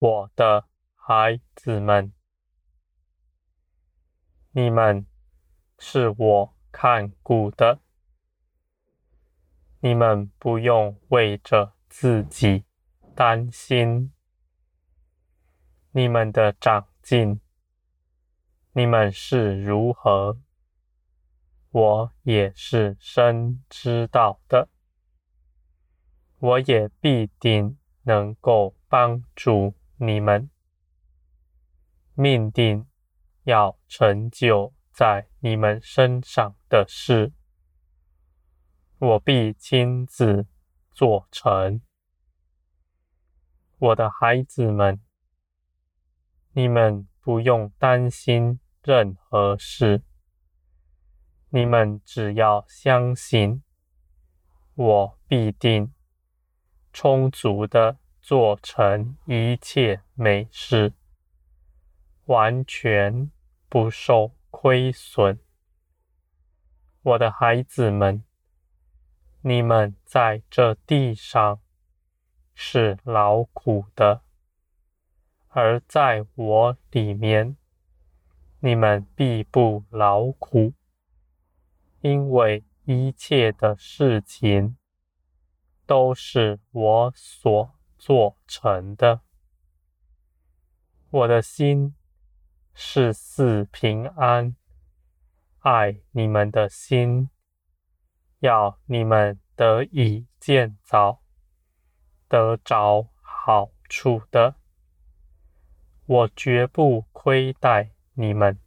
我的孩子们，你们是我看顾的，你们不用为着自己担心。你们的长进，你们是如何，我也是深知道的。我也必定能够帮助你们，命定要成就在你们身上的事，我必亲自做成。我的孩子们。你们不用担心任何事，你们只要相信，我必定充足的做成一切美事，完全不受亏损。我的孩子们，你们在这地上是劳苦的。而在我里面，你们必不劳苦，因为一切的事情都是我所做成的。我的心是似平安，爱你们的心，要你们得以建造，得着好处的。我绝不亏待你们。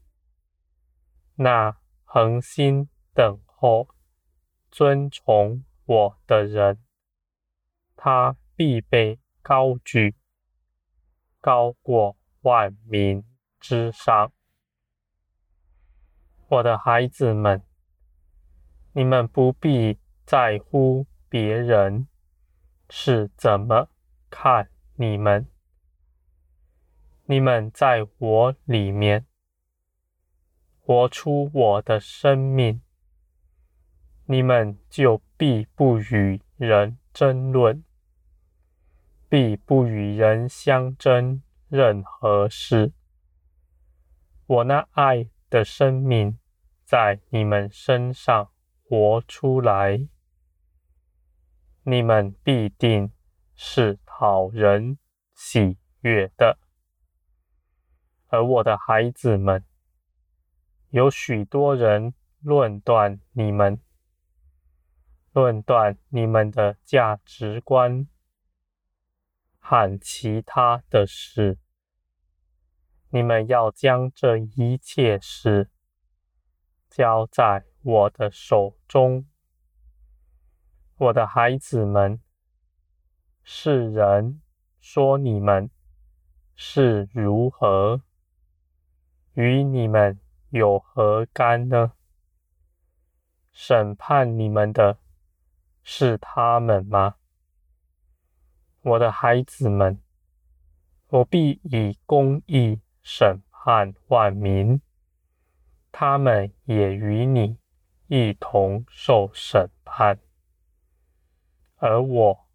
那恒心等候、尊崇我的人，他必被高举，高过万民之上。我的孩子们，你们不必在乎别人是怎么看你们。你们在我里面活出我的生命，你们就必不与人争论，必不与人相争任何事。我那爱的生命在你们身上活出来，你们必定是讨人喜悦的。而我的孩子们，有许多人论断你们，论断你们的价值观和其他的事。你们要将这一切事交在我的手中。我的孩子们，世人说你们是如何？与你们有何干呢？审判你们的是他们吗？我的孩子们，我必以公义审判万民，他们也与你一同受审判，而我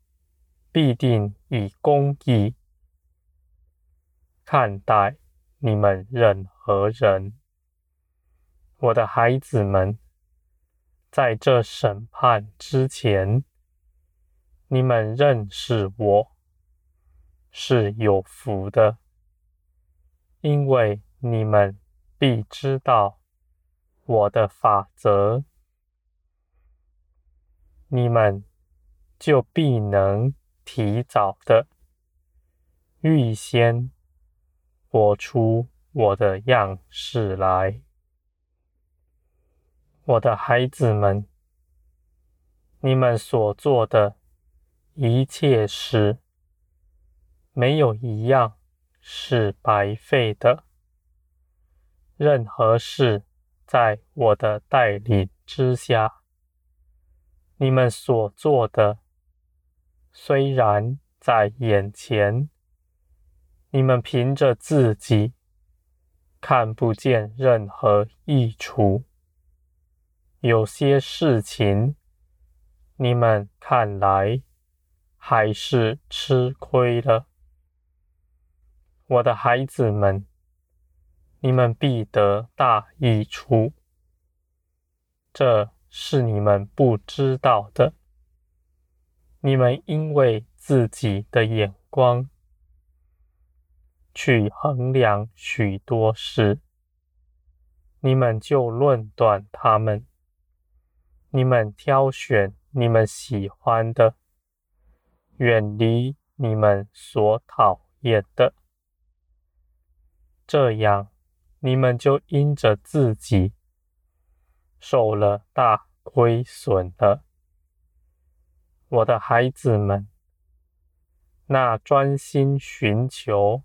必定以公义看待你们任何人，我的孩子们，在这审判之前，你们认识我是有福的，因为你们必知道我的法则，你们就必能提早的预先。活出我的样式来，我的孩子们，你们所做的一切事，没有一样是白费的。任何事，在我的带领之下，你们所做的，虽然在眼前。你们凭着自己看不见任何益处，有些事情你们看来还是吃亏了。我的孩子们，你们必得大益处。这是你们不知道的。你们因为自己的眼光去衡量许多事，你们就论断他们。你们挑选你们喜欢的，远离你们所讨厌的。这样，你们就因着自己受了大亏损了，我的孩子们。那专心寻求、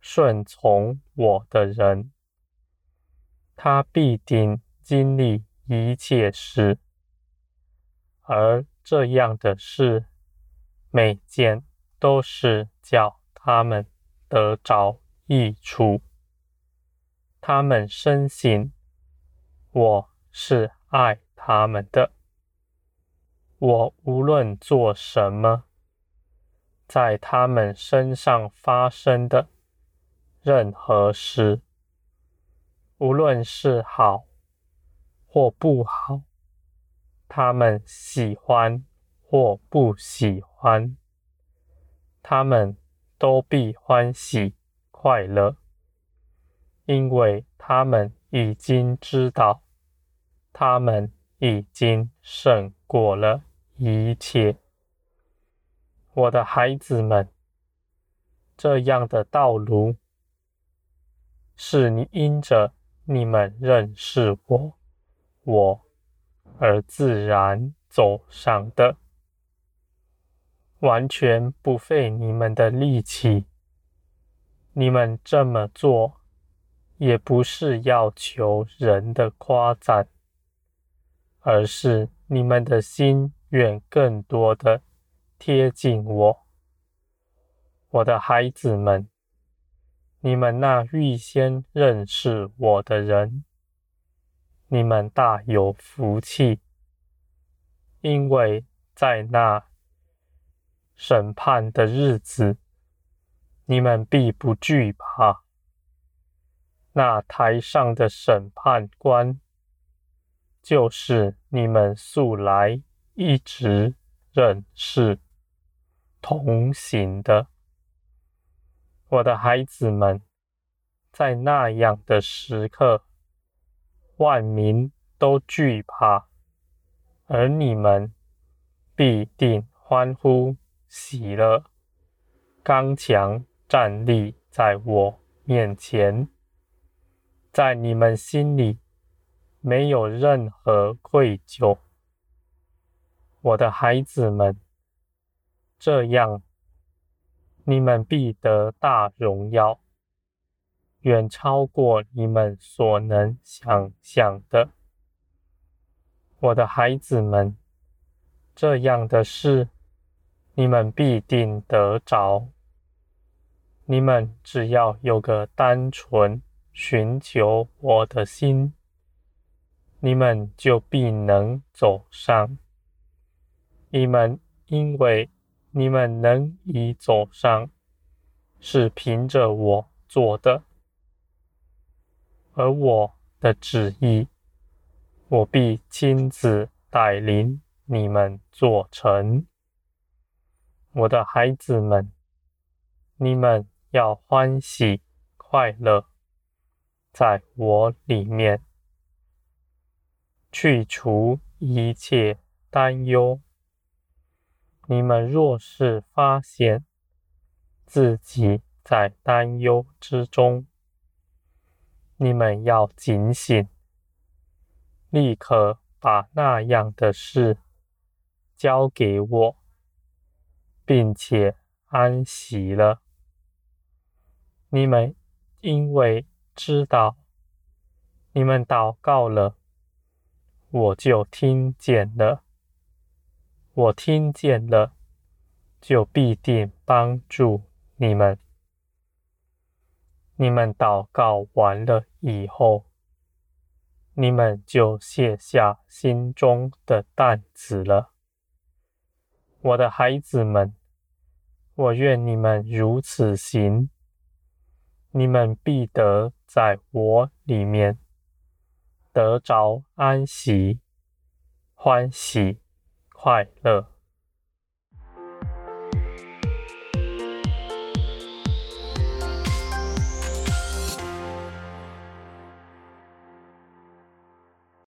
顺从我的人，他必定经历一切事，而这样的事，每件都是叫他们得着益处，他们深信我是爱他们的。我无论做什么，在他们身上发生的任何事，无论是好或不好，他们喜欢或不喜欢，他们都必欢喜。快乐，因为他们已经知道，他们已经胜过了一切。我的孩子们，这样的道路，是你因着你们认识我，我而自然走上的，完全不费你们的力气。你们这么做，也不是要求人的夸赞，而是你们的心愿更多的贴近我。我的孩子们，你们那预先认识我的人，你们大有福气，因为在那审判的日子。你们必不惧怕，那台上的审判官，就是你们素来一直认识、同行的。我的孩子们，在那样的时刻，万民都惧怕，而你们必定欢呼喜乐，刚强。站立在我面前，在你们心里没有任何愧疚，我的孩子们，这样你们必得大荣耀，远超过你们所能想象的，我的孩子们，这样的事你们必定得着。你们只要有个单纯寻求我的心，你们就必能走上。你们因为你们能以走上，是凭着我做的，而我的旨意，我必亲自带领你们做成。我的孩子们，你们。要欢喜快乐，在我里面，去除一切担忧。你们若是发现自己在担忧之中，你们要警醒，立刻把那样的事交给我，并且安息了。你们因为知道，你们祷告了，我就听见了。我听见了，就必定帮助你们。你们祷告完了以后，你们就卸下心中的担子了。我的孩子们，我愿你们如此行。你们必得在我里面得着安息、欢喜、快乐。